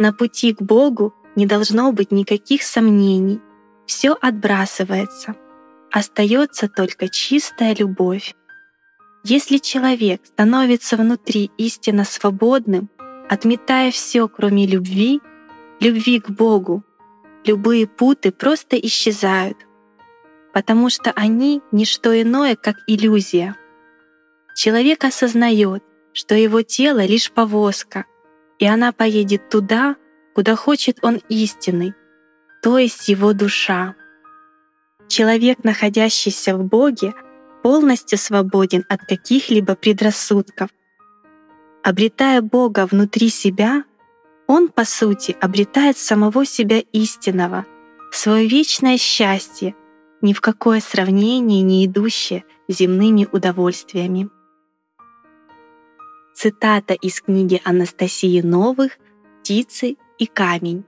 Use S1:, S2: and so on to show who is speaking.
S1: На пути к Богу не должно быть никаких сомнений. Все отбрасывается. Остается только чистая любовь. Если человек становится внутри истинно свободным, отметая все, кроме любви, любви к Богу, любые путы просто исчезают, потому что они — не что иное, как иллюзия. Человек осознает, что его тело — лишь повозка, и она поедет туда, куда хочет он истинный, то есть его душа. Человек, находящийся в Боге, полностью свободен от каких-либо предрассудков. Обретая Бога внутри себя, он, по сути, обретает самого себя истинного, свое вечное счастье, ни в какое сравнение не идущее земными удовольствиями. Цитата из книги Анастасии Новых «Птицы и камень».